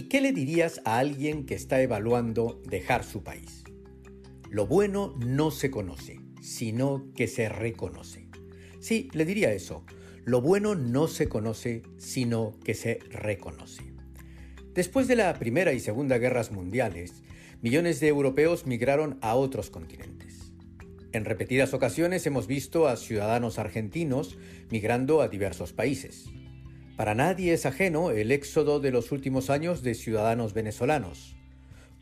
¿Y qué le dirías a alguien que está evaluando dejar su país? Lo bueno no se conoce, sino que se reconoce. Sí, le diría eso. Lo bueno no se conoce, sino que se reconoce. Después de la Primera y Segunda Guerras Mundiales, millones de europeos migraron a otros continentes. En repetidas ocasiones hemos visto a ciudadanos argentinos migrando a diversos países. Para nadie es ajeno el éxodo de los últimos años de ciudadanos venezolanos.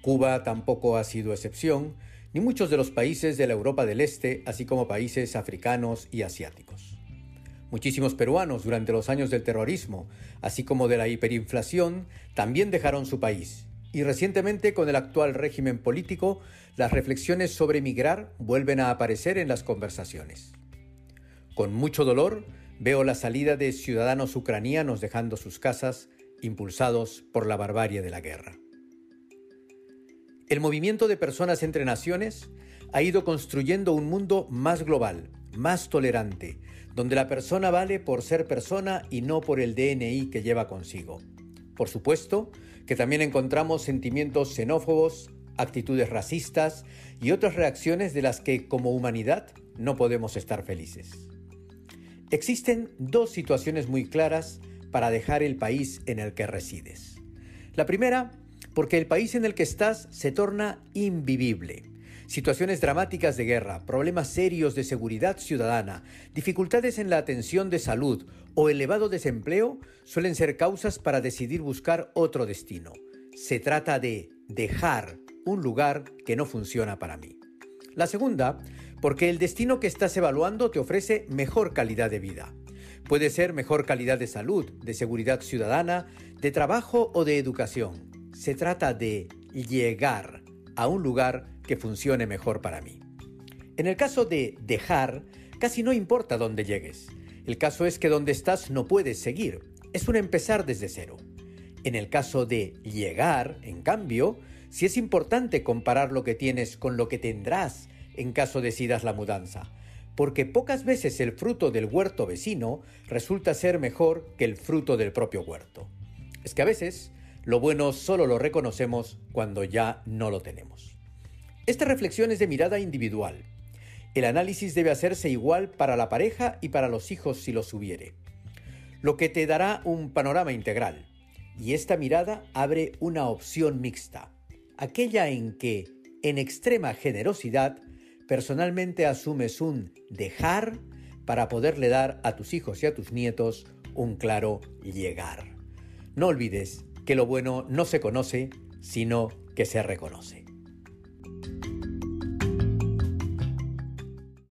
Cuba tampoco ha sido excepción, ni muchos de los países de la Europa del Este, así como países africanos y asiáticos. Muchísimos peruanos durante los años del terrorismo, así como de la hiperinflación, también dejaron su país. Y recientemente, con el actual régimen político, las reflexiones sobre migrar vuelven a aparecer en las conversaciones. Con mucho dolor, Veo la salida de ciudadanos ucranianos dejando sus casas, impulsados por la barbarie de la guerra. El movimiento de personas entre naciones ha ido construyendo un mundo más global, más tolerante, donde la persona vale por ser persona y no por el DNI que lleva consigo. Por supuesto que también encontramos sentimientos xenófobos, actitudes racistas y otras reacciones de las que como humanidad no podemos estar felices. Existen dos situaciones muy claras para dejar el país en el que resides. La primera, porque el país en el que estás se torna invivible. Situaciones dramáticas de guerra, problemas serios de seguridad ciudadana, dificultades en la atención de salud o elevado desempleo suelen ser causas para decidir buscar otro destino. Se trata de dejar un lugar que no funciona para mí. La segunda, porque el destino que estás evaluando te ofrece mejor calidad de vida. Puede ser mejor calidad de salud, de seguridad ciudadana, de trabajo o de educación. Se trata de llegar a un lugar que funcione mejor para mí. En el caso de dejar, casi no importa dónde llegues. El caso es que donde estás no puedes seguir. Es un empezar desde cero. En el caso de llegar, en cambio, si es importante comparar lo que tienes con lo que tendrás en caso decidas la mudanza, porque pocas veces el fruto del huerto vecino resulta ser mejor que el fruto del propio huerto. Es que a veces lo bueno solo lo reconocemos cuando ya no lo tenemos. Esta reflexión es de mirada individual. El análisis debe hacerse igual para la pareja y para los hijos si los hubiere. Lo que te dará un panorama integral. Y esta mirada abre una opción mixta aquella en que, en extrema generosidad, personalmente asumes un dejar para poderle dar a tus hijos y a tus nietos un claro llegar. No olvides que lo bueno no se conoce, sino que se reconoce.